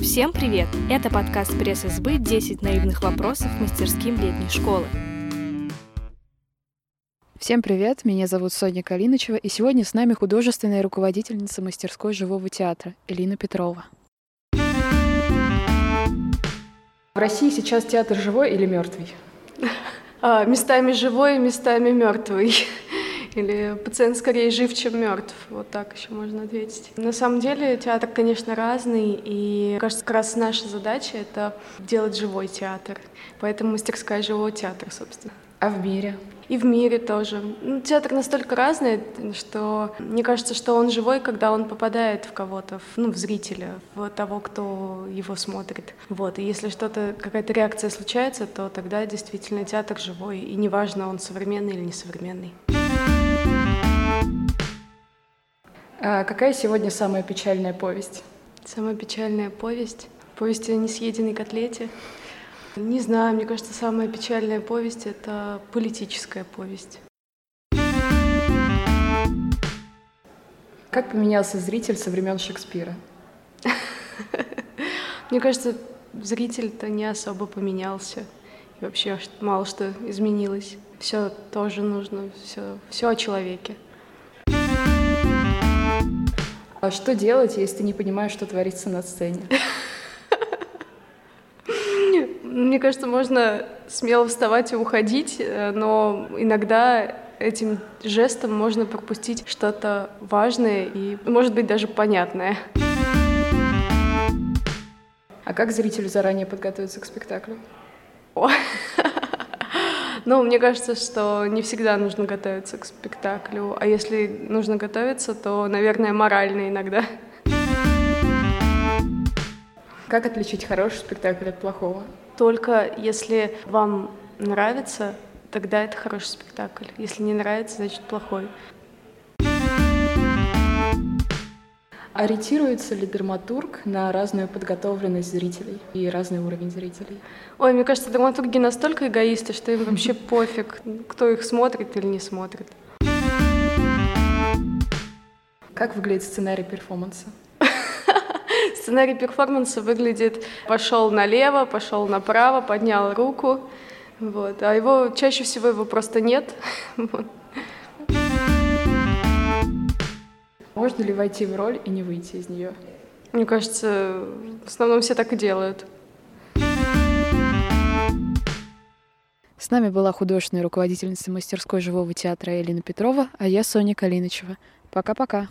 Всем привет! Это подкаст пресс-СБ «10 наивных вопросов мастерским летней школы». Всем привет, меня зовут Соня Калинычева, и сегодня с нами художественная руководительница мастерской живого театра Элина Петрова. В России сейчас театр живой или мертвый? А, местами живой, местами мертвый. Или пациент скорее жив, чем мертв. Вот так еще можно ответить. На самом деле театр, конечно, разный, и кажется, как раз наша задача — это делать живой театр. Поэтому мастерская живого театра, собственно. А в мире? И в мире тоже. Ну, театр настолько разный, что мне кажется, что он живой, когда он попадает в кого-то, ну, в зрителя, в того, кто его смотрит. Вот. И если что-то, какая-то реакция случается, то тогда действительно театр живой, и неважно, он современный или несовременный. А какая сегодня самая печальная повесть? Самая печальная повесть? Повесть о несъеденной котлете. Не знаю, мне кажется, самая печальная повесть — это политическая повесть. Как поменялся зритель со времен Шекспира? Мне кажется, зритель-то не особо поменялся. И вообще мало что изменилось. Все тоже нужно, все, все о человеке. А что делать, если ты не понимаешь, что творится на сцене? Мне кажется, можно смело вставать и уходить, э, но иногда этим жестом можно пропустить что-то важное и, может быть, даже понятное. А как зрителю заранее подготовиться к спектаклю? О. Ну, мне кажется, что не всегда нужно готовиться к спектаклю, а если нужно готовиться, то, наверное, морально иногда. Как отличить хороший спектакль от плохого? Только если вам нравится, тогда это хороший спектакль. Если не нравится, значит плохой. Ориентируется ли драматург на разную подготовленность зрителей и разный уровень зрителей? Ой, мне кажется, драматурги настолько эгоисты, что им вообще пофиг, кто их смотрит или не смотрит. Как выглядит сценарий перформанса? Сценарий перформанса выглядит пошел налево, пошел направо, поднял руку, вот, а его чаще всего его просто нет. Вот. Можно ли войти в роль и не выйти из нее? Мне кажется, в основном все так и делают. С нами была художественная руководительница мастерской живого театра Элина Петрова, а я Соня Калинычева. Пока-пока.